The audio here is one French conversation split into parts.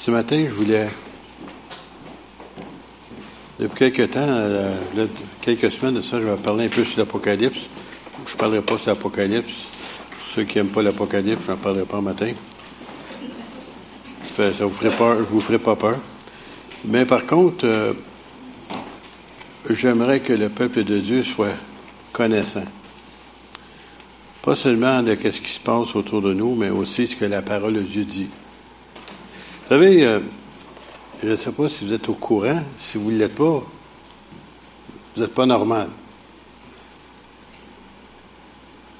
Ce matin, je voulais, depuis quelques temps, euh, quelques semaines de ça, je vais parler un peu sur l'Apocalypse. Je ne parlerai pas sur l'Apocalypse. Ceux qui n'aiment pas l'Apocalypse, je n'en parlerai pas matin. Ça vous ferait peur, je vous ferai pas peur. Mais par contre, euh, j'aimerais que le peuple de Dieu soit connaissant. Pas seulement de ce qui se passe autour de nous, mais aussi ce que la parole de Dieu dit. Savez, euh, je ne sais pas si vous êtes au courant, si vous ne l'êtes pas, vous n'êtes pas normal.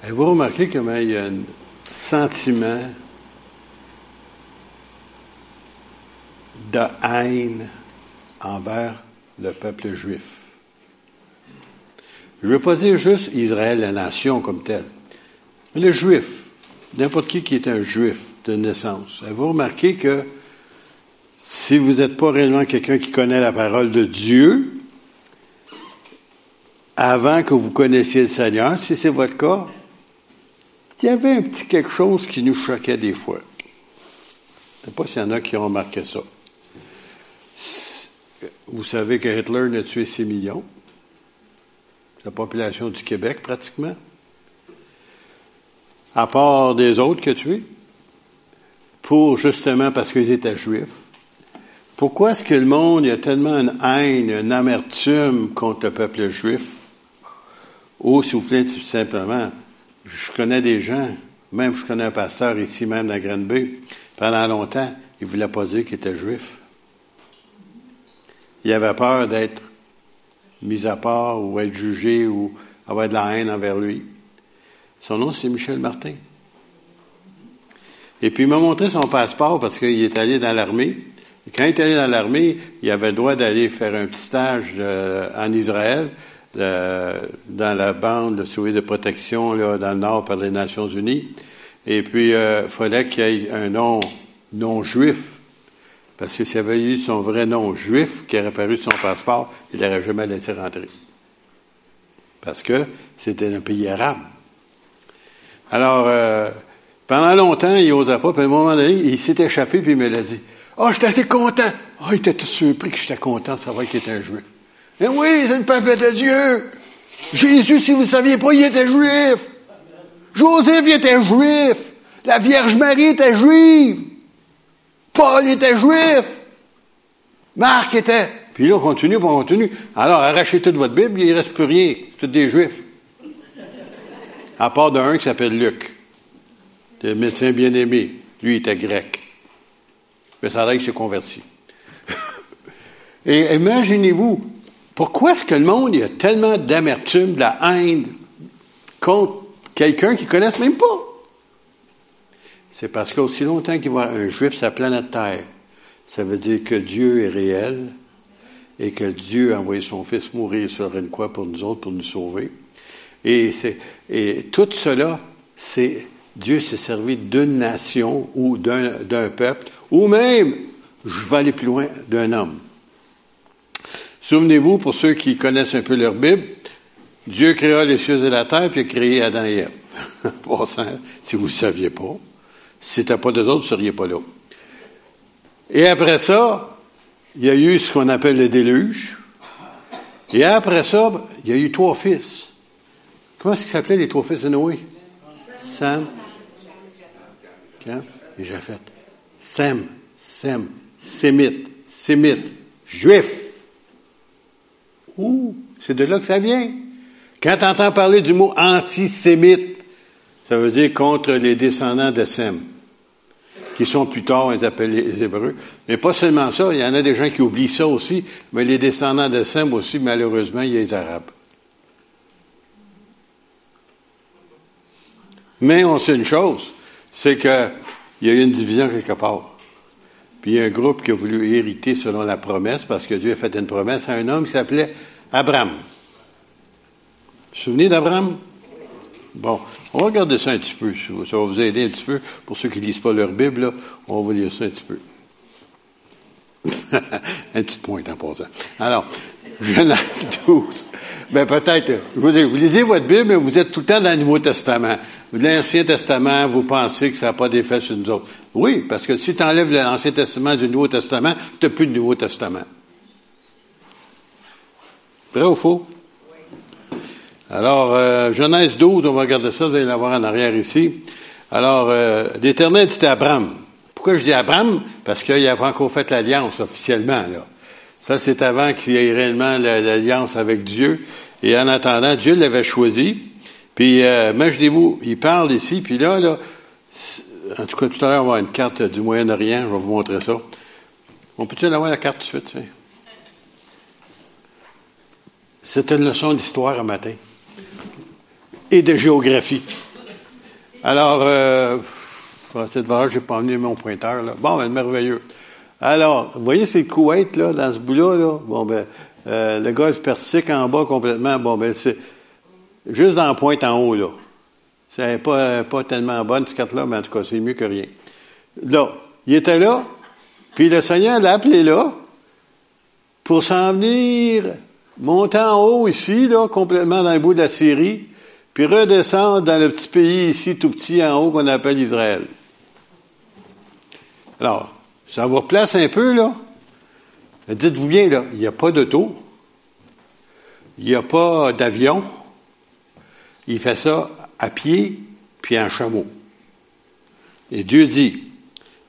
Avez-vous remarqué comment il y a un sentiment de haine envers le peuple juif? Je ne veux pas dire juste Israël, la nation comme telle, mais le juif, n'importe qui qui est un juif de naissance. Avez-vous remarqué que si vous n'êtes pas réellement quelqu'un qui connaît la parole de Dieu, avant que vous connaissiez le Seigneur, si c'est votre cas, il y avait un petit quelque chose qui nous choquait des fois. Je ne sais pas s'il y en a qui ont remarqué ça. Vous savez que Hitler a tué 6 millions. La population du Québec, pratiquement. À part des autres que tué. Pour, justement, parce qu'ils étaient juifs. Pourquoi est-ce que le monde, a tellement une haine, une amertume contre le peuple juif? Ou, s'il vous plaît, tout simplement, je connais des gens, même je connais un pasteur ici même à Granby, pendant longtemps, il ne voulait pas dire qu'il était juif. Il avait peur d'être mis à part ou être jugé ou avoir de la haine envers lui. Son nom, c'est Michel Martin. Et puis, il m'a montré son passeport parce qu'il est allé dans l'armée. Quand il est allé dans l'armée, il avait le droit d'aller faire un petit stage euh, en Israël, euh, dans la bande de, de protection là, dans le nord par les Nations Unies. Et puis, il euh, fallait qu'il ait un nom non juif parce que s'il avait eu son vrai nom juif qui aurait paru sur son passeport, il n'aurait jamais laissé rentrer. Parce que c'était un pays arabe. Alors, pendant longtemps, il n'osait pas, puis à un moment donné, il s'est échappé, puis il me l'a dit. Oh, j'étais assez content. Oh, il était surpris que j'étais content de savoir qu'il était un juif. Mais oui, c'est le peuple de Dieu. Jésus, si vous ne saviez pas, il était juif. Joseph, il était juif. La Vierge Marie était juive. Paul était juif. Marc était. Puis là, on continue, on continue. Alors, arrachez toute votre Bible, il ne reste plus rien. C'est des juifs. À part d'un qui s'appelle Luc. Le médecin bien-aimé. Lui, il était grec. Mais ça qu'il s'est converti. Et imaginez-vous, pourquoi est-ce que le monde, a tellement d'amertume, de la haine contre quelqu'un qu'ils ne connaissent même pas? C'est parce qu'aussi longtemps qu'il va un juif sur la planète Terre, ça veut dire que Dieu est réel et que Dieu a envoyé son Fils mourir sur une croix pour nous autres, pour nous sauver. Et, et tout cela, c'est Dieu s'est servi d'une nation ou d'un peuple, ou même, je vais aller plus loin, d'un homme. Souvenez-vous, pour ceux qui connaissent un peu leur Bible, Dieu créa les cieux et la terre, puis a créé Adam et Ève. si vous ne saviez pas. Si n'était pas d'eux autres, vous ne seriez pas là. Et après ça, il y a eu ce qu'on appelle le déluge. Et après ça, il y a eu trois fils. Comment est-ce qu'ils s'appelaient les trois fils de Noé? Sam, Cam et Japhet. Sem, Sem, Sémite, Sémite, Juif. Ouh, c'est de là que ça vient. Quand tu entends parler du mot antisémite, ça veut dire contre les descendants de Sem qui sont plus tard, on les appelle les Hébreux. Mais pas seulement ça, il y en a des gens qui oublient ça aussi, mais les descendants de Sem aussi, malheureusement, il y a les Arabes. Mais on sait une chose, c'est qu'il y a eu une division quelque part. Puis il y a un groupe qui a voulu hériter selon la promesse, parce que Dieu a fait une promesse à un homme qui s'appelait Abraham. Vous vous souvenez d'Abraham? Bon, on va regarder ça un petit peu. Ça va vous aider un petit peu. Pour ceux qui ne lisent pas leur Bible, on va lire ça un petit peu. un petit point en passant. Alors, Genèse 12. Ben peut-être. Je vous, vous lisez votre Bible, mais vous êtes tout le temps dans le Nouveau Testament. L'Ancien Testament, vous pensez que ça n'a pas d'effet sur nous autres. Oui, parce que si tu enlèves l'Ancien Testament du Nouveau Testament, tu n'as plus de Nouveau Testament. Vrai ou faux? Alors, euh, Genèse 12, on va regarder ça, vous allez l'avoir en arrière ici. Alors, euh, l'Éternel dit à Abraham. Pourquoi je dis Abraham? Parce qu'il pas encore fait l'alliance officiellement. Là. Ça, c'est avant qu'il y ait réellement l'alliance avec Dieu. Et en attendant, Dieu l'avait choisi. Puis, euh, imaginez-vous, il parle ici, puis là, là, en tout cas, tout à l'heure, on va avoir une carte du Moyen-Orient, je vais vous montrer ça. On peut-il avoir la carte tout de suite? C'est une leçon d'histoire un matin. Et de géographie. Alors, euh, cette je n'ai pas amené mon pointeur, là. Bon, ben, merveilleux. Alors, vous voyez, le Koweït, là, dans ce bout-là, là? Bon, ben, euh, le golfe Persique en bas complètement. Bon, ben, c'est juste dans la pointe en haut, là. C'est pas, pas tellement bonne, cette carte-là, mais en tout cas, c'est mieux que rien. Là, il était là, puis le Seigneur l'a appelé là, pour s'en venir, monter en haut ici, là, complètement dans le bout de la Syrie, puis redescendre dans le petit pays ici, tout petit en haut, qu'on appelle Israël. Alors, ça vous replace un peu, là? Dites-vous bien, là, il n'y a pas d'auto, il n'y a pas d'avion. Il fait ça à pied puis en chameau. Et Dieu dit,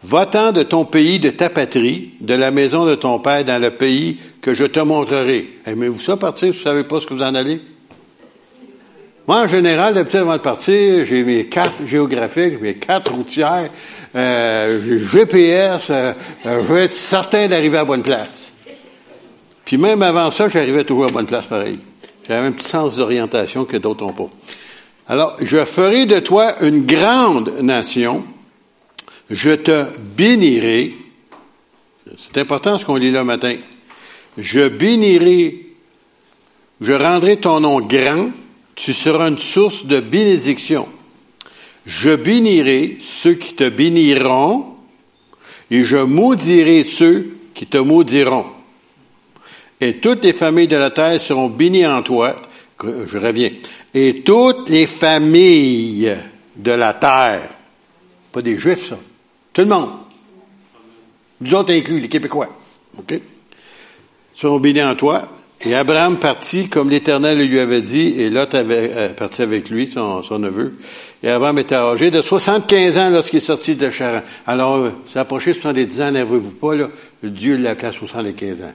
Va-t'en de ton pays, de ta patrie, de la maison de ton père, dans le pays que je te montrerai. Aimez-vous ça partir? Vous ne savez pas ce que vous en allez? Moi, en général, d'habitude, avant de partir, j'ai mes cartes géographiques, mes cartes routières, euh, GPS, euh, euh, je veux être certain d'arriver à bonne place. Puis même avant ça, j'arrivais toujours à bonne place pareil. J'avais un petit sens d'orientation que d'autres n'ont pas. Alors, je ferai de toi une grande nation, je te bénirai. C'est important ce qu'on lit là matin. Je bénirai, je rendrai ton nom grand, tu seras une source de bénédiction. Je bénirai ceux qui te béniront et je maudirai ceux qui te maudiront. Et toutes les familles de la terre seront bénies en toi. Je reviens. Et toutes les familles de la terre, pas des juifs, ça, tout le monde, nous autres inclus, les Québécois, OK, seront bénis en toi. Et Abraham partit comme l'Éternel lui avait dit, et Lot avait euh, parti avec lui, son, son, neveu. Et Abraham était âgé de 75 ans lorsqu'il est sorti de Charan. Alors, euh, c'est approché 70 ans, nervez-vous pas, là, Dieu l'a appelé à 75 ans.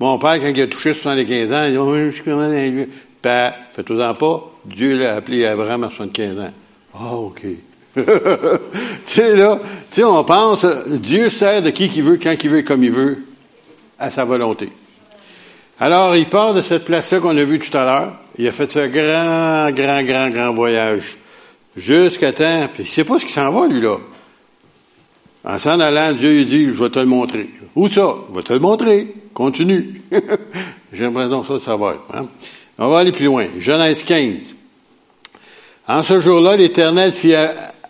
Mon père, quand il a touché 75 ans, il dit, oh, je suis comment vieux. Père, faites-en pas, Dieu l'a appelé Abraham à 75 ans. Ah, oh, OK. tu sais, là, tu sais, on pense, Dieu sert de qui qu'il veut, quand il veut, comme il veut à sa volonté. Alors, il part de cette place-là qu'on a vue tout à l'heure. Il a fait ce grand, grand, grand, grand voyage. Jusqu'à temps, puis il sait pas ce qui s'en va, lui, là. En s'en allant, Dieu lui dit, je vais te le montrer. Où ça? Je vais te le montrer. Continue. J'aimerais donc ça savoir. Hein? On va aller plus loin. Genèse 15. En ce jour-là, l'Éternel fit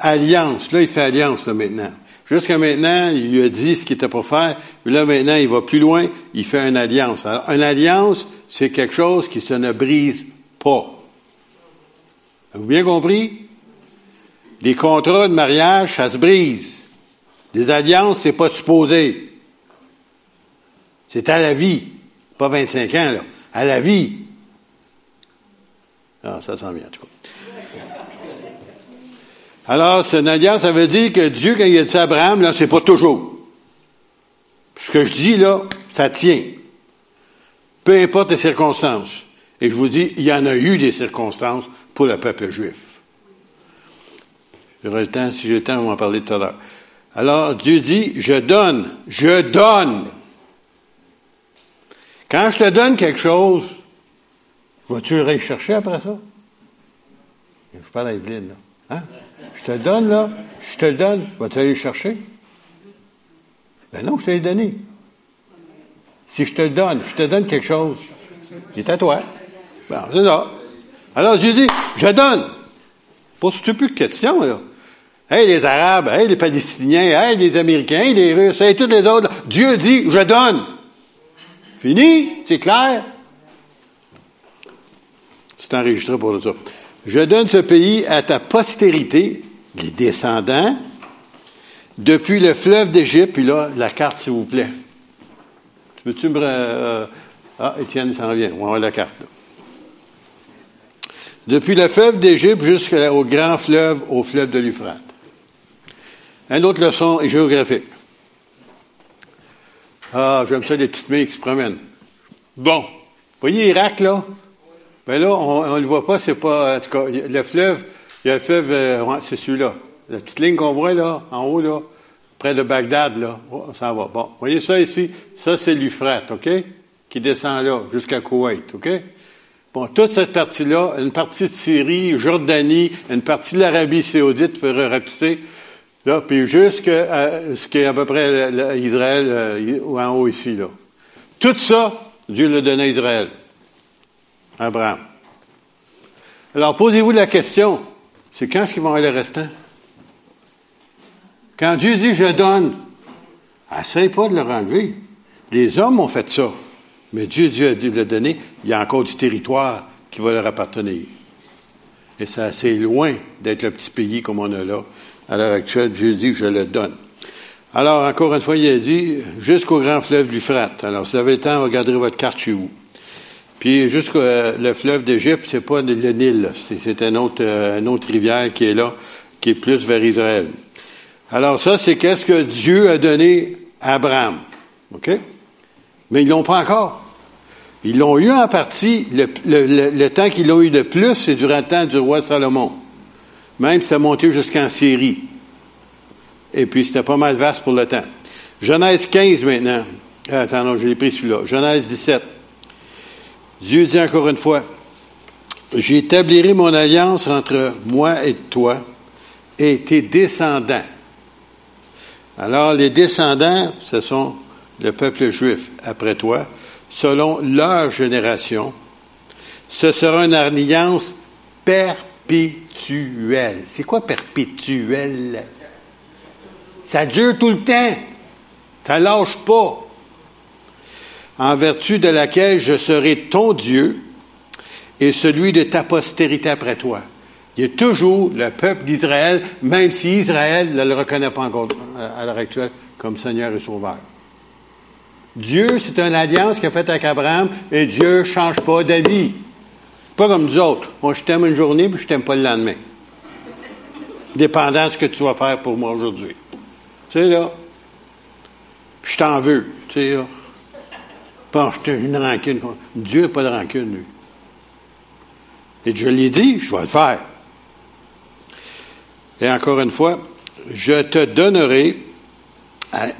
alliance. Là, il fait alliance, là, maintenant. Jusqu'à maintenant, il lui a dit ce qu'il était pour faire. Puis là, maintenant, il va plus loin. Il fait une alliance. Alors, une alliance, c'est quelque chose qui se ne brise pas. Avez-vous bien compris? Les contrats de mariage, ça se brise. Les alliances, c'est pas supposé. C'est à la vie. Pas 25 ans, là. À la vie. Ah, ça sent bien, en tout cas. Alors, une alliance, ça veut dire que Dieu, quand il a dit à Abraham, là, c'est pas toujours. Ce que je dis, là, ça tient. Peu importe les circonstances. Et je vous dis, il y en a eu des circonstances pour le peuple juif. J'aurai le temps, si j'ai le temps, on va en parler tout à l'heure. Alors, Dieu dit, je donne, je donne. Quand je te donne quelque chose, vas-tu aller chercher après ça? Je parle à Evelyne, là. Hein? Je te le donne, là. Je te le donne. Vas-tu aller le chercher? Ben non, je te l'ai donné. Si je te le donne, je te donne quelque chose. Il est à toi. Ben, c'est ça. Alors, Dieu dit, je donne. Pose-tu plus de questions, là? Hey, les Arabes, hey, les Palestiniens, hey, les Américains, les Russes, hey, tous les autres. Dieu dit, je donne. Fini? C'est clair? C'est enregistré pour ça. Je donne ce pays à ta postérité, les descendants, depuis le fleuve d'Égypte, puis là, la carte, s'il vous plaît. Peux-tu me... Euh, ah, Étienne s'en vient. On va la carte. Depuis le fleuve d'Égypte jusqu'au grand fleuve, au fleuve de l'Euphrate. Une autre leçon géographique. Ah, j'aime ça, les petites mains qui se promènent. Bon. Voyez Irak, là? Ben là, on ne le voit pas, c'est pas, en tout cas, le fleuve, il y a le fleuve, euh, c'est celui-là. La petite ligne qu'on voit, là, en haut, là, près de Bagdad, là, oh, ça va. Bon, voyez ça ici? Ça, c'est l'Euphrate, OK? Qui descend là, jusqu'à Koweït, OK? Bon, toute cette partie-là, une partie de Syrie, Jordanie, une partie de l'Arabie saoudite, pour là, puis jusqu'à ce qui est à peu près Israël, euh, en haut ici, là. Tout ça, Dieu l'a donné à Israël. Abraham. Alors, posez-vous la question, c'est quand est-ce qu'ils vont aller le restant? Quand Dieu dit je donne, essaye pas de le enlever. Les hommes ont fait ça. Mais Dieu, Dieu a dit de le donner, il y a encore du territoire qui va leur appartenir. Et c'est assez loin d'être le petit pays comme on a là. À l'heure actuelle, Dieu dit, je le donne. Alors, encore une fois, il a dit, jusqu'au grand fleuve du Frat. Alors, si vous avez le temps, regardez votre carte chez vous. Puis, jusqu'au euh, le fleuve d'Égypte, c'est pas le Nil, c'est un autre, euh, une autre rivière qui est là, qui est plus vers Israël. Alors, ça, c'est qu'est-ce que Dieu a donné à Abraham. OK? Mais ils l'ont pas encore. Ils l'ont eu en partie, le, le, temps qu'ils l'ont eu de plus, c'est durant le temps du roi Salomon. Même c'est monté jusqu'en Syrie. Et puis c'était pas mal vaste pour le temps. Genèse 15 maintenant. Ah, attends, non, je l'ai pris celui-là. Genèse 17. Dieu dit encore une fois, j'établirai mon alliance entre moi et toi et tes descendants. Alors les descendants, ce sont le peuple juif après toi, selon leur génération. Ce sera une alliance perpétuelle. C'est quoi perpétuelle? Ça dure tout le temps. Ça lâche pas. En vertu de laquelle je serai ton Dieu et celui de ta postérité après toi. Il a toujours le peuple d'Israël, même si Israël ne le reconnaît pas encore à l'heure actuelle comme Seigneur et Sauveur. Dieu, c'est une alliance qu'il a faite avec Abraham et Dieu ne change pas d'avis. Pas comme nous autres. Moi, je t'aime une journée puis je t'aime pas le lendemain. Dépendant de ce que tu vas faire pour moi aujourd'hui. Tu sais, là. Puis je t'en veux. Tu sais, là. Pas une rancune. Dieu n'a pas de rancune, lui. Et je l'ai dit, je vais le faire. Et encore une fois, je te donnerai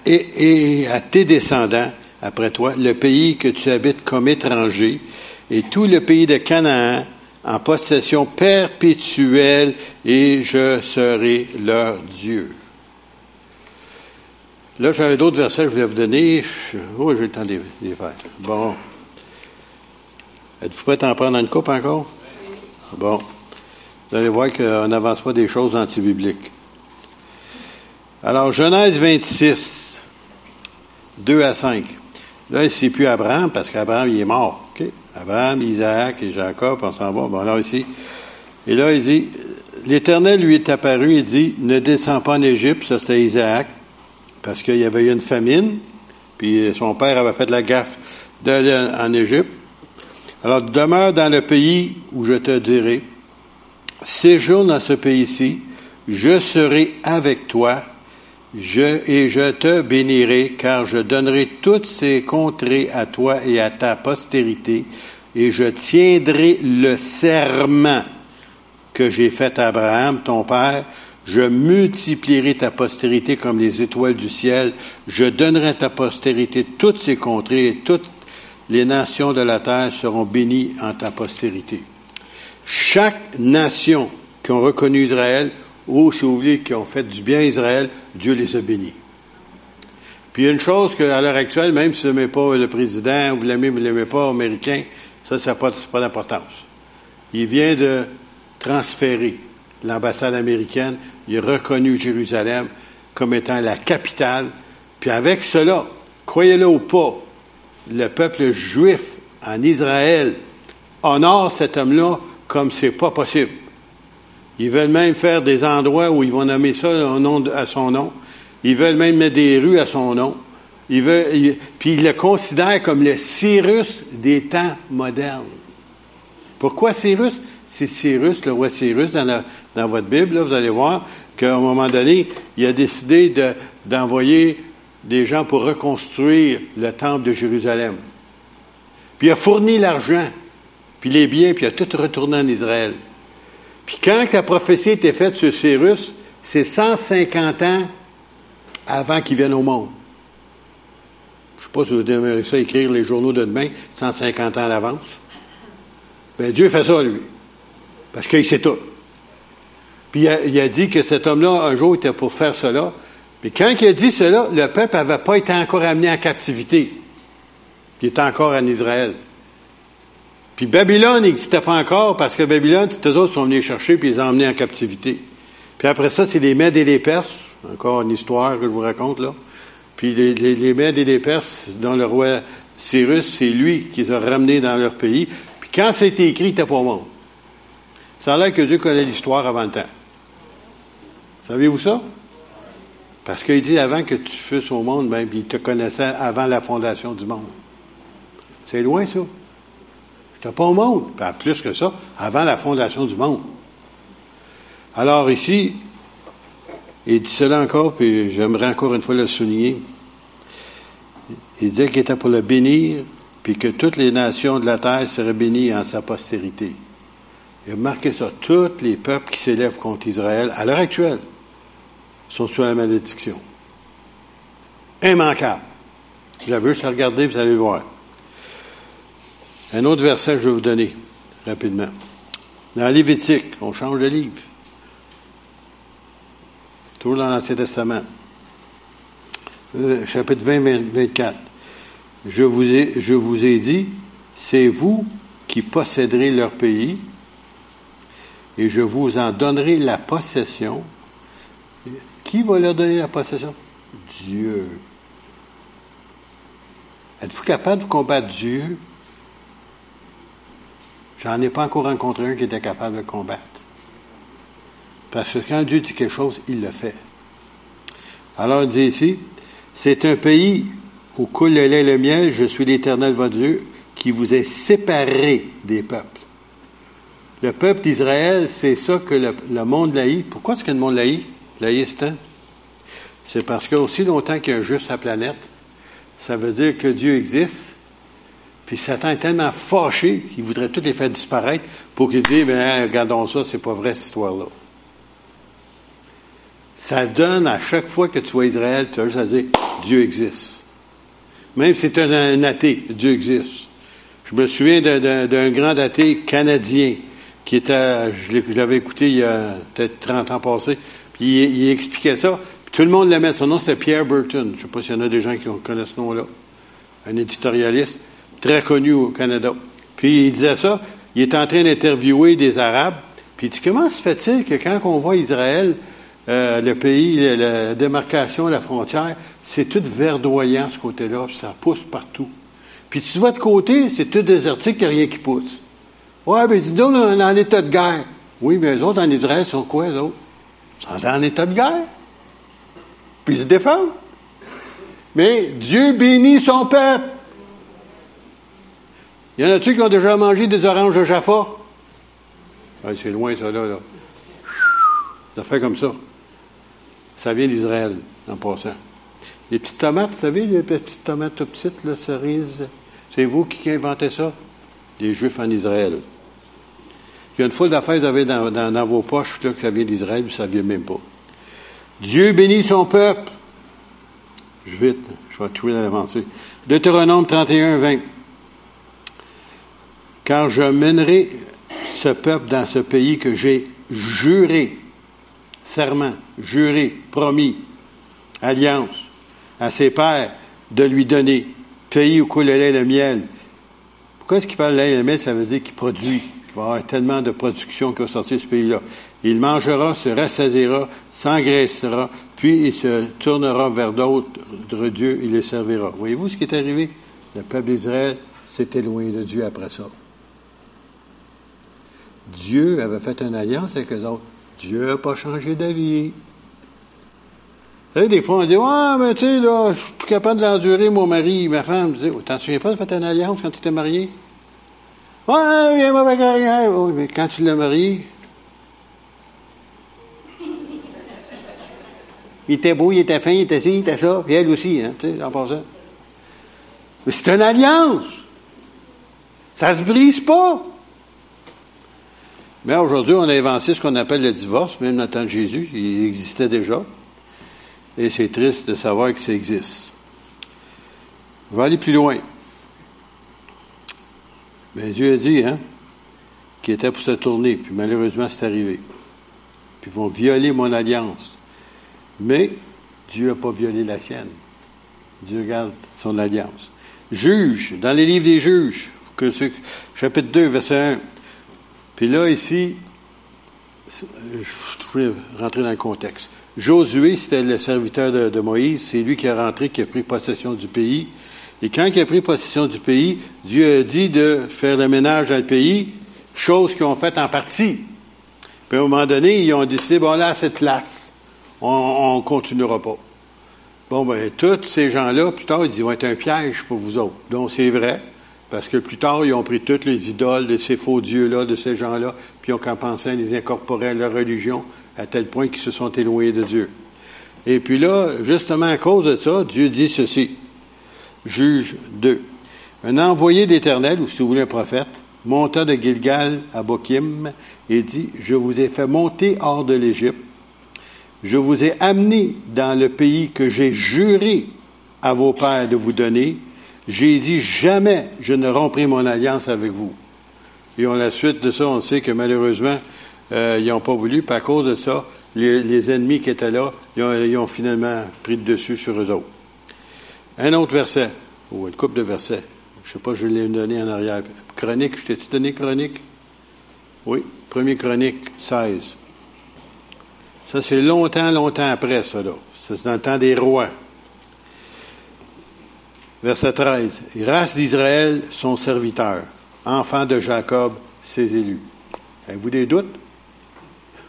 et à tes descendants après toi, le pays que tu habites comme étranger, et tout le pays de Canaan en possession perpétuelle, et je serai leur Dieu. Là, j'avais d'autres versets que je voulais vous donner. Oh, j'ai le temps de les faire. Bon. Êtes-vous prêts à en prendre une coupe encore? Bon. Vous allez voir qu'on n'avance pas des choses anti-bibliques. Alors, Genèse 26, 2 à 5. Là, c'est plus Abraham, parce qu'Abraham, il est mort. OK? Abraham, Isaac et Jacob, on s'en va. Bon, là, ici. Et là, il dit, l'Éternel lui est apparu et dit, ne descends pas en Égypte, ça c'était Isaac, parce qu'il y avait eu une famine, puis son père avait fait la gaffe d'aller en Égypte. Alors, demeure dans le pays où je te dirai, séjourne dans ce pays-ci, je serai avec toi. Je, et je te bénirai, car je donnerai toutes ces contrées à toi et à ta postérité, et je tiendrai le serment que j'ai fait à Abraham, ton père, je multiplierai ta postérité comme les étoiles du ciel, je donnerai à ta postérité toutes ces contrées, et toutes les nations de la terre seront bénies en ta postérité. Chaque nation qui ont reconnu Israël ou, si vous voulez, qui ont fait du bien à Israël, Dieu les a bénis. Puis une chose qu'à l'heure actuelle, même si vous n'aimez pas le président, vous l'aimez, vous ne l'aimez pas, américain, ça, ça n'a pas d'importance. Il vient de transférer l'ambassade américaine, il a reconnu Jérusalem comme étant la capitale, puis avec cela, croyez-le ou pas, le peuple juif en Israël honore cet homme-là comme c'est pas possible. Ils veulent même faire des endroits où ils vont nommer ça au nom à son nom. Ils veulent même mettre des rues à son nom. Ils veulent, puis ils le considèrent comme le Cyrus des temps modernes. Pourquoi Cyrus? C'est Cyrus, le roi Cyrus, dans, dans votre Bible, vous allez voir qu'à un moment donné, il a décidé de, d'envoyer des gens pour reconstruire le temple de Jérusalem. Puis il a fourni l'argent, puis les biens, puis il a tout retourné en Israël. Puis quand la prophétie était faite sur Cyrus, c'est 150 ans avant qu'il vienne au monde. Je ne sais pas si vous aimeriez ça écrire les journaux de demain 150 ans à l'avance. Ben Dieu fait ça, lui. Parce qu'il sait tout. Puis il a, dit que cet homme-là, un jour, était pour faire cela. Mais quand il a dit cela, le peuple n'avait pas été encore amené en captivité. Il était encore en Israël. Puis Babylone n'existait pas encore parce que Babylone, tous autres sont venus chercher puis ils ont emmenés en captivité. Puis après ça, c'est les Mèdes et les Perses. Encore une histoire que je vous raconte là. Puis les, les, Mèdes et les Perses, dont le roi Cyrus, c'est lui qui les a ramenés dans leur pays. Puis quand c'était écrit, il n'était pas bon. Ça a l'air que Dieu connaît l'histoire avant le temps. Saviez-vous ça? Parce qu'il dit avant que tu fusses au monde, ben, il te connaissait avant la fondation du monde. C'est loin, ça. Tu pas au monde. Pas plus que ça, avant la fondation du monde. Alors ici, il dit cela encore, puis j'aimerais encore une fois le souligner. Il disait qu'il était pour le bénir, puis que toutes les nations de la terre seraient bénies en sa postérité. Il a marqué ça. Tous les peuples qui s'élèvent contre Israël, à l'heure actuelle, sont sous la malédiction. Immanquable. Vous avez juste à regarder, vous allez le voir. Un autre verset, je vais vous donner rapidement. Dans Lévitique, on change de livre. Toujours dans l'Ancien Testament. Euh, chapitre 20, 24. Je vous ai, je vous ai dit, c'est vous qui posséderez leur pays, et je vous en donnerai la possession. Qui va leur donner la possession? Dieu. Êtes-vous capable de combattre Dieu? J'en ai pas encore rencontré un qui était capable de combattre. Parce que quand Dieu dit quelque chose, il le fait. Alors il dit ici, c'est un pays où coule le lait et le miel, je suis l'Éternel votre Dieu, qui vous est séparé des peuples. Le peuple d'Israël, c'est ça que le, monde laïque. Pourquoi est-ce a un monde laïque, laïstan? C'est parce qu'aussi longtemps qu'il y a un juif sur la planète, ça veut dire que Dieu existe, puis Satan est tellement fâché qu'il voudrait tout les faire disparaître pour qu'il dise, ben, regardons ça, c'est pas vrai cette histoire-là. Ça donne à chaque fois que tu vois Israël, tu as juste à dire, Dieu existe. Même si tu es un, athée, Dieu existe. Je me souviens d'un grand athée canadien qui était, je l'avais écouté il y a peut-être 30 ans passés, puis il, expliquait ça. Puis tout le monde l'aimait. Son nom, c'était Pierre Burton. Je ne sais pas s'il y en a des gens qui connaissent ce nom-là. Un éditorialiste très connu au Canada. Puis il disait ça, il est en train d'interviewer des Arabes, puis il dit, comment se fait-il que quand on voit Israël, euh, le pays, la, démarcation, la frontière, c'est tout verdoyant ce côté-là, puis ça pousse partout. Puis tu vas de côté, c'est tout désertique, il n'y a rien qui pousse. Ouais, ben dis donc, on est en état de guerre. Oui, mais les autres en Israël sont quoi, les autres? Sont en état de guerre. Puis ils se défendent. Mais Dieu bénit son peuple. Y en a-tu qui ont déjà mangé des oranges de Jaffa? c'est loin, ça, là, là. Ça fait comme ça. Ça vient d'Israël, en passant. Les petites tomates, vous savez, les petites tomates tout petites, la cerise, c'est vous qui inventez ça? Les Juifs en Israël. Il y a une foule d'affaires que vous avez dans, vos poches, là, que ça vient d'Israël, vous ne saviez même pas. Dieu bénit son peuple. Je vite, je vais tuer dans l'avancée. Deutéronome 31, 20 car je mènerai ce peuple dans ce pays que j'ai juré, serment, juré, promis, alliance à ses pères de lui donner, pays où coule le lait et le miel. Pourquoi est-ce qu'il parle de lait et le miel? Ça veut dire qu'il produit, va y avoir tellement de production qui va sortir de ce pays-là. Il mangera, se rassasiera, s'engraissera, puis il se tournera vers d'autres dieux, il les servira. Voyez-vous ce qui est arrivé? Le peuple d'Israël s'est éloigné de Dieu après ça. Dieu avait fait une alliance avec eux autres. Dieu n'a pas changé d'avis. Vous savez, des fois, on dit, ouais, mais tu sais, là, je suis capable d'endurer mon mari, ma femme. T'en souviens pas de faire une alliance quand tu étais marié? Ouais, viens rien. Oui, mais quand tu l'as marié, il était beau, il était fin, il était ci, il était ça, puis elle aussi, hein, tu sais, en passant. Mais c'est une alliance. Ça se brise pas. Mais aujourd'hui, on a avancé ce qu'on appelle le divorce, même dans le temps de Jésus, il existait déjà. Et c'est triste de savoir que ça existe. On va aller plus loin. Mais Dieu a dit, hein, qu'il était pour se tourner, puis malheureusement, c'est arrivé. Puis ils vont violer mon alliance. Mais Dieu n'a pas violé la sienne. Dieu garde son alliance. Juge, dans les livres des juges, chapitre 2, verset 1. Puis là, ici, je vais rentrer dans le contexte. Josué, c'était le serviteur de, de Moïse, c'est lui qui est rentré, qui a pris possession du pays. Et quand il a pris possession du pays, Dieu a dit de faire le ménage dans le pays, chose qu'ils ont faite en partie. Puis à un moment donné, ils ont décidé, bon là, cette place, on ne continuera pas. Bon, ben, tous ces gens-là, plus tard, ils vont être un piège pour vous autres. Donc, c'est vrai, parce que plus tard, ils ont pris toutes les idoles de ces faux dieux-là, de ces gens-là, puis ils ont commencé à les incorporer à leur religion, à tel point qu'ils se sont éloignés de Dieu. Et puis là, justement à cause de ça, Dieu dit ceci. Juge 2. Un envoyé d'Éternel, ou si vous voulez un prophète, monta de Gilgal à Bokim et dit, je vous ai fait monter hors de l'Égypte, je vous ai amené dans le pays que j'ai juré à vos pères de vous donner, j'ai dit jamais je ne romprai mon alliance avec vous. Et on la suite de ça, on sait que malheureusement, euh, ils n'ont pas voulu, puis à cause de ça, les, ennemis qui étaient là, ils ont, ils ont, finalement pris le dessus sur eux autres. Un autre verset, ou une coupe de versets. Je ne sais pas, je l'ai donné en arrière. Chronique, je t'ai-tu donné chronique? Oui, premier chronique 16. Ça, c'est longtemps, longtemps après, ça, là. C'est dans le temps des rois. Verset 13. Race d'Israël, son serviteur. Enfant de Jacob, ses élus. Avez-vous des doutes?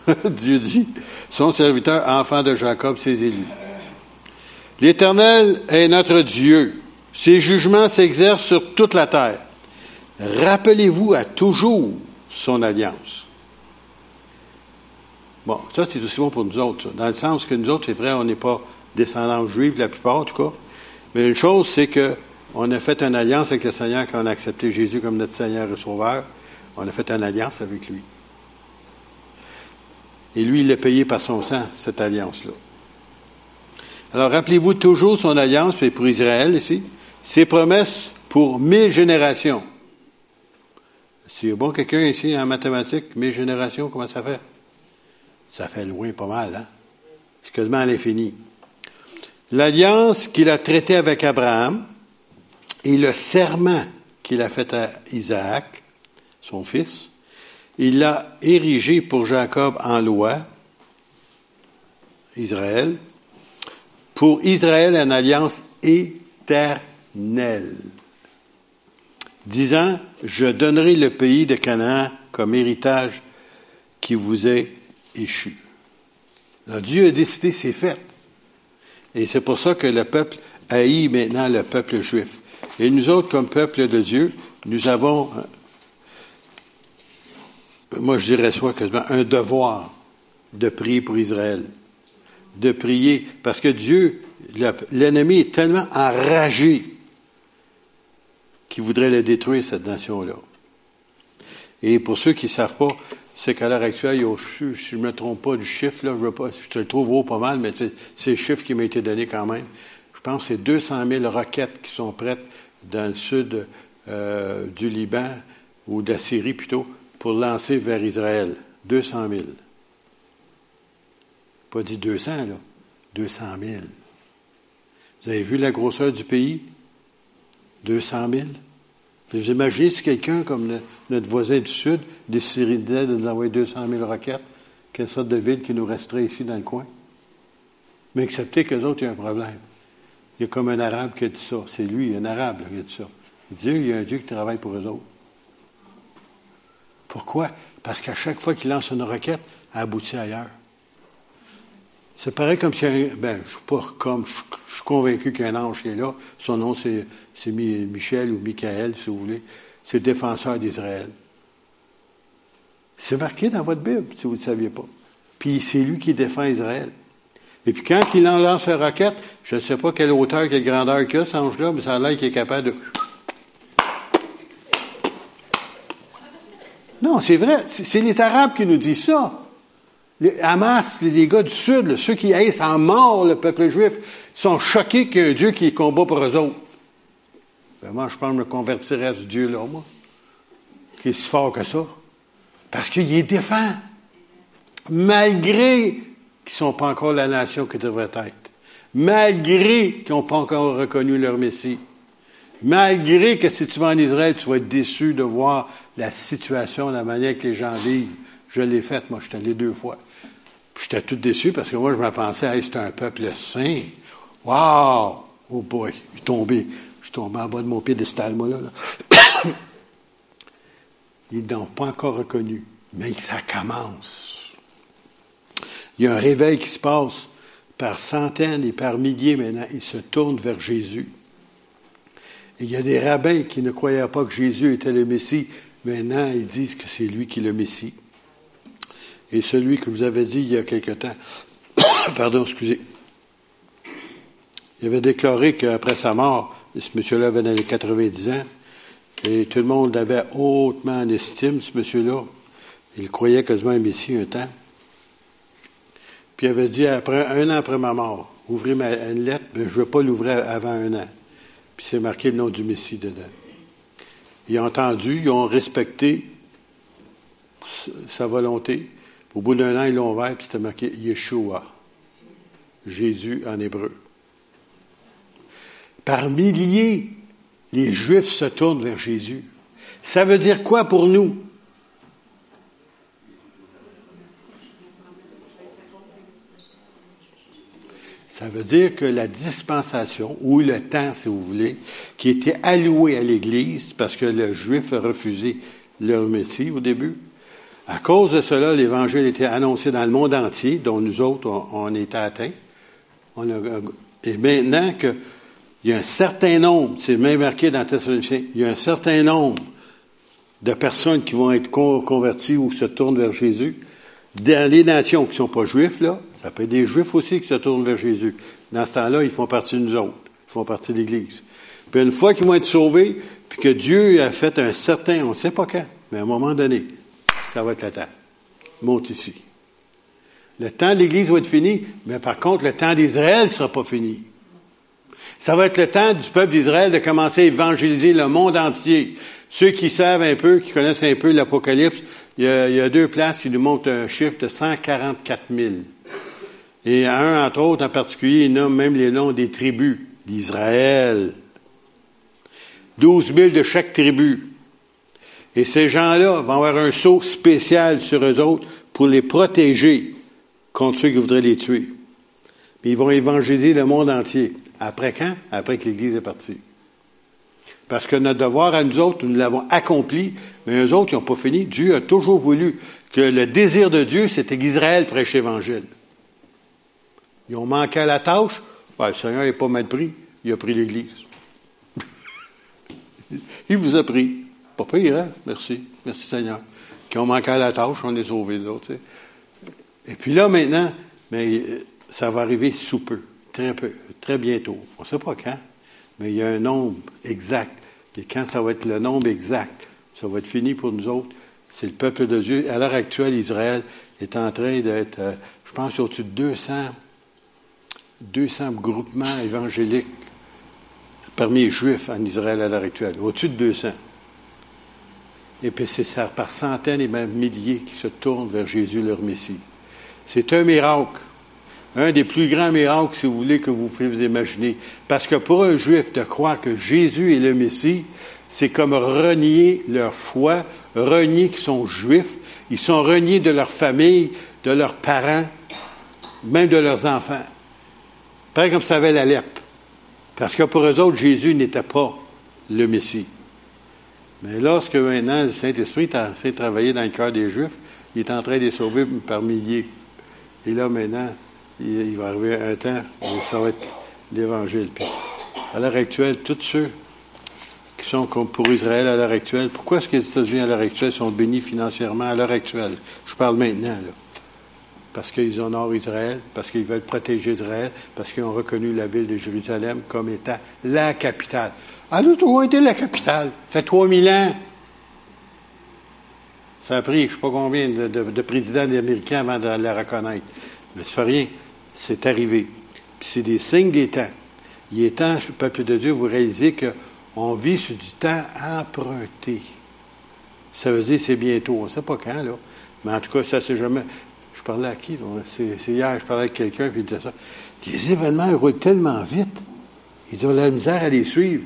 Dieu dit, son serviteur, enfant de Jacob, ses élus. L'Éternel est notre Dieu. Ses jugements s'exercent sur toute la terre. Rappelez-vous à toujours son alliance. Bon, ça c'est aussi bon pour nous autres, dans le sens que nous autres, c'est vrai, on n'est pas descendants juifs, la plupart en tout cas. Mais une chose, c'est que on a fait une alliance avec le Seigneur quand on a accepté Jésus comme notre Seigneur et Sauveur. On a fait une alliance avec lui. Et lui, il l'a payé par son sang, cette alliance-là. Alors, rappelez-vous toujours son alliance, pour Israël ici, ses promesses pour mes générations. A bon quelqu'un ici en mathématiques, mes générations, comment ça fait? Ça fait loin pas mal, hein? C'est quasiment à l'infini. L'alliance qu'il a traitée avec Abraham et le serment qu'il a fait à Isaac, son fils, il l'a érigé pour Jacob en loi, Israël, pour Israël une alliance éternelle, disant, je donnerai le pays de Canaan comme héritage qui vous est échu. Dieu a décidé, c'est fait. Et c'est pour ça que le peuple haït maintenant le peuple juif. Et nous autres, comme peuple de Dieu, nous avons moi je dirais soit quasiment un devoir de prier pour Israël. De prier, parce que Dieu, l'ennemi est tellement enragé qu'il voudrait le détruire, cette nation-là. Et pour ceux qui ne savent pas, c'est qu'à l'heure actuelle, si je ne me trompe pas du chiffre, là, je, veux pas, je le trouve haut pas mal, mais c'est le chiffre qui m'a été donné quand même. Je pense que c'est 200 000 roquettes qui sont prêtes dans le sud euh, du Liban, ou de la Syrie plutôt, pour lancer vers Israël. 200 000. Pas dit 200, là. 200 000. Vous avez vu la grosseur du pays? 200 000. Vous imaginez si quelqu'un comme notre voisin du Sud déciderait de nous envoyer 200 000 roquettes, quelle sorte de ville qui nous resterait ici dans le coin? Mais acceptez que les autres, il y a un problème. Il y a comme un arabe qui a dit ça. C'est lui, un arabe, qui a dit ça. Il dit, il y a un Dieu qui travaille pour eux autres. Pourquoi? Parce qu'à chaque fois qu'il lance une requête, elle aboutit ailleurs. C'est pareil comme si, ben, je suis pas comme, je, suis convaincu qu'un ange qui est là. Son nom, c'est, Michel ou Michael, si vous voulez. C'est défenseur d'Israël. C'est marqué dans votre Bible, si vous ne le saviez pas. Puis c'est lui qui défend Israël. Et puis quand il en lance une roquette, je ne sais pas quelle hauteur, quelle grandeur qu'il a, cet ange-là, mais ça a l'air qu'il est capable de... Non, c'est vrai. C'est les Arabes qui nous disent ça. Les Hamas, les gars du Sud, ceux qui haïssent en mort le peuple juif, sont choqués qu'il y ait un Dieu qui combat pour eux autres. Ben je pense me convertirais à ce Dieu-là, moi, qui est si fort que ça. Parce qu'il est défend. Malgré qu'ils ne sont pas encore la nation qu'ils devraient être. Malgré qu'ils n'ont pas encore reconnu leur Messie. Malgré que si tu vas en Israël, tu vas être déçu de voir la situation, la manière que les gens vivent. Je l'ai faite, moi, je suis allé deux fois. J'étais tout déçu parce que moi, je me pensais, hey, c'est un peuple saint. Wow! Oh boy, je suis tombé. Je suis tombé en bas de mon piédestal, moi, là. là. Ils n'ont pas encore reconnu, mais ça commence. Il y a un réveil qui se passe par centaines et par milliers maintenant. Ils se tournent vers Jésus. Et il y a des rabbins qui ne croyaient pas que Jésus était le Messie. Maintenant, ils disent que c'est lui qui est le Messie. Et celui que vous avez dit il y a quelque temps, pardon, excusez, il avait déclaré qu'après sa mort, ce monsieur-là avait dans les 90 ans, et tout le monde l'avait hautement en estime, ce monsieur-là. Il croyait quasiment un Messie un temps. Puis il avait dit, après, un an après ma mort, ouvrez ma, une lettre, mais je ne veux pas l'ouvrir avant un an. Puis c'est marqué le nom du Messie dedans. Ils ont entendu, ils ont respecté sa volonté. Au bout d'un an, ils l'ont ouvert, puis c'était marqué Yeshua, Jésus en hébreu. Par milliers, les Juifs se tournent vers Jésus. Ça veut dire quoi pour nous? Ça veut dire que la dispensation, ou le temps, si vous voulez, qui était alloué à l'Église, parce que le Juif a refusé leur métier au début, à cause de cela, l'Évangile était annoncé dans le monde entier, dont nous autres, on, était atteints. et maintenant qu'il y a un certain nombre, c'est même marqué dans Thessaloniciens, il y a un certain nombre de personnes qui vont être converties ou se tournent vers Jésus, dans les nations qui ne sont pas juifs, là, ça peut être des juifs aussi qui se tournent vers Jésus. Dans ce temps-là, ils font partie de nous autres. Ils font partie de l'Église. Puis une fois qu'ils vont être sauvés, puis que Dieu a fait un certain, on ne sait pas quand, mais à un moment donné, ça va être le temps. Monte ici. Le temps de l'Église va être fini, mais par contre, le temps d'Israël ne sera pas fini. Ça va être le temps du peuple d'Israël de commencer à évangéliser le monde entier. Ceux qui savent un peu, qui connaissent un peu l'Apocalypse, il y, a, deux places qui nous montrent un chiffre de 144 000. Et un, entre autres, en particulier, il nomme même les noms des tribus d'Israël. 12 000 de chaque tribu. Et ces gens-là vont avoir un saut spécial sur eux autres pour les protéger contre ceux qui voudraient les tuer. Puis ils vont évangéliser le monde entier. Après quand? Après que l'Église est partie. Parce que notre devoir à nous autres, nous l'avons accompli, mais eux autres, ils n'ont pas fini. Dieu a toujours voulu que le désir de Dieu, c'était qu'Israël prêche l'Évangile. Ils ont manqué à la tâche. le Seigneur n'est pas mal pris. Il a pris l'Église. il vous a pris. Pas pire, hein? Merci. Merci Seigneur. Qui ont manqué à la tâche, on est sauvés, d'autres. Et puis là, maintenant, mais ça va arriver sous peu, très peu, très bientôt. On ne sait pas quand, mais il y a un nombre exact. Et quand ça va être le nombre exact, ça va être fini pour nous autres. C'est le peuple de Dieu. À l'heure actuelle, Israël est en train d'être, euh, je pense, au-dessus de 200, 200 groupements évangéliques parmi les Juifs en Israël à l'heure actuelle. Au-dessus de 200. Et puis c'est ça par centaines et même milliers qui se tournent vers Jésus leur Messie. C'est un miracle. Un des plus grands miracles, si vous voulez, que vous pouvez vous imaginer. Parce que pour un juif, de croire que Jésus est le Messie, c'est comme renier leur foi, renier qu'ils sont juifs. Ils sont reniés de leur famille, de leurs parents, même de leurs enfants. Pareil comme ça avait la lèpre. Parce que pour eux autres, Jésus n'était pas le Messie. Mais lorsque maintenant le Saint-Esprit est en train de travailler dans le cœur des Juifs, il est en train de les sauver par milliers. Et là, maintenant, il, va arriver un temps où ça va être l'Évangile. À l'heure actuelle, tous ceux qui sont pour Israël à l'heure actuelle, pourquoi est-ce que les États-Unis à l'heure actuelle sont bénis financièrement à l'heure actuelle? Je parle maintenant. Parce qu'ils honorent Israël, parce qu'ils veulent protéger Israël, parce qu'ils ont reconnu la ville de Jérusalem comme étant la capitale. Ah, nous, où été la capitale? Ça fait 3000 ans. Ça a pris, je ne sais pas combien de, présidents américains avant de la reconnaître. Mais ça fait rien. C'est arrivé. Puis c'est des signes des temps. Il est temps, peuple de Dieu, vous réalisez qu'on vit sur du temps emprunté. Ça veut dire c'est bientôt. On ne sait pas quand, là. Mais en tout cas, ça, c'est jamais. Je parlais à qui? C'est hier, je parlais avec quelqu'un, puis il disait ça. Les événements roulent tellement vite. Ils ont la misère à les suivre.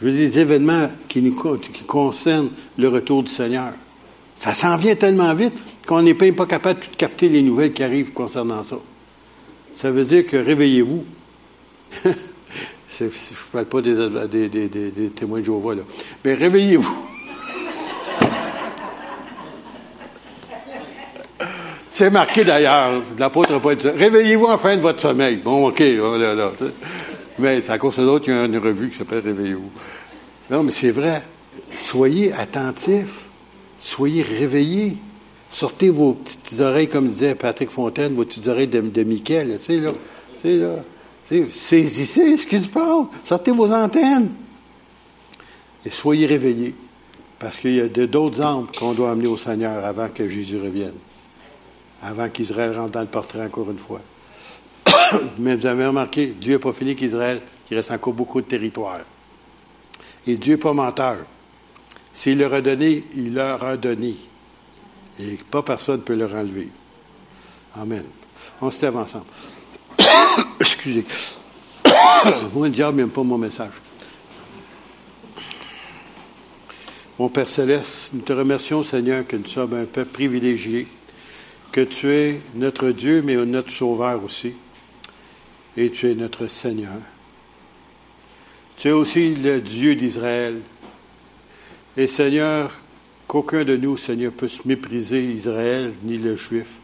Je veux dire, des événements qui, nous, qui concernent le retour du Seigneur. Ça s'en vient tellement vite qu'on n'est pas capable de capter les nouvelles qui arrivent concernant ça. Ça veut dire que réveillez-vous. je ne parle pas des, témoins de Jéhovah, là. Mais réveillez-vous. C'est marqué d'ailleurs, l'apôtre pas dit Réveillez-vous en fin de votre sommeil. Bon, OK, là, là. Mais c'est à cause d'autres, il y a une revue qui s'appelle Réveillez-vous. Non, mais c'est vrai. Soyez attentifs. Soyez réveillés. Sortez vos petites oreilles, comme disait Patrick Fontaine, vos petites oreilles de, de Michael, tu sais, là. Tu sais, là. Saisissez ce qui se passe. Sortez vos antennes. Et soyez réveillés. Parce qu'il y a d'autres âmes qu'on doit amener au Seigneur avant que Jésus revienne. Avant qu'Israël rentre dans le portrait encore une fois. Mais vous avez remarqué, Dieu n'a pas fini qu'Israël, qu'il reste encore beaucoup de territoire. Et Dieu n'est pas menteur. S'il leur a donné, il leur a donné. Et pas personne ne peut leur enlever. Amen. On se lève ensemble. Excusez. Moi, le diable n'aime pas mon message. Mon Père Céleste, nous te remercions, Seigneur, que nous sommes un peuple privilégié, que tu es notre Dieu, mais notre Sauveur aussi, et tu es notre Seigneur. Tu es aussi le Dieu d'Israël. Et Seigneur, qu'aucun de nous, Seigneur, puisse mépriser Israël ni le Juif.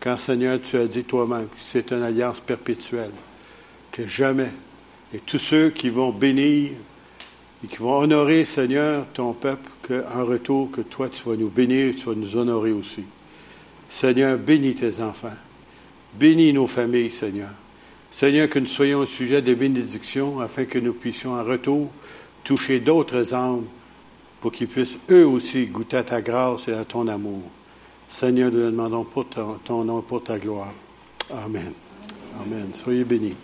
Quand, Seigneur, tu as dit toi-même que c'est une alliance perpétuelle, que jamais, et tous ceux qui vont bénir et qui vont honorer, Seigneur, ton peuple, qu'en retour, que toi, tu vas nous bénir, tu vas nous honorer aussi. Seigneur, bénis tes enfants. Bénis nos familles, Seigneur. Seigneur, que nous soyons au sujet de bénédictions afin que nous puissions en retour toucher d'autres âmes pour qu'ils puissent eux aussi goûter à ta grâce et à ton amour. Seigneur, nous le demandons pour ton, ton nom, pour ta gloire. Amen. Amen. Soyez bénis.